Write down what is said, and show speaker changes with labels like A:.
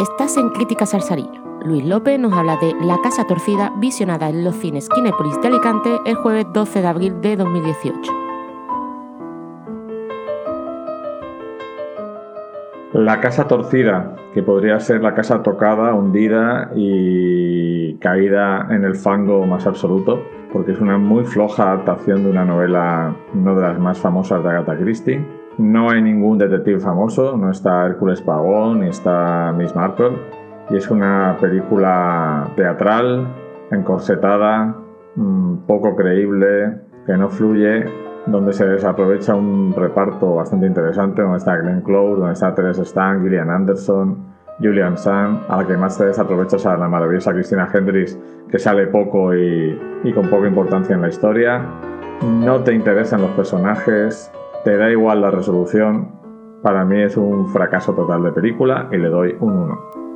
A: Estás en Crítica Salsarillo. Luis López nos habla de La Casa Torcida, visionada en los cines Kinépolis de Alicante el jueves 12 de abril de 2018.
B: La casa torcida, que podría ser la casa tocada, hundida y caída en el fango más absoluto, porque es una muy floja adaptación de una novela, no de las más famosas de Agatha Christie. No hay ningún detective famoso, no está Hércules Pagón ni está Miss Marple, y es una película teatral, encorsetada, mm, poco creíble, que no fluye donde se desaprovecha un reparto bastante interesante, donde está Glenn Close, donde está Teresa Stan, Gillian Anderson, Julian Sam, a la que más se desaprovecha es a la maravillosa Christina Hendricks, que sale poco y con poca importancia en la historia. No te interesan los personajes, te da igual la resolución. Para mí es un fracaso total de película y le doy un 1.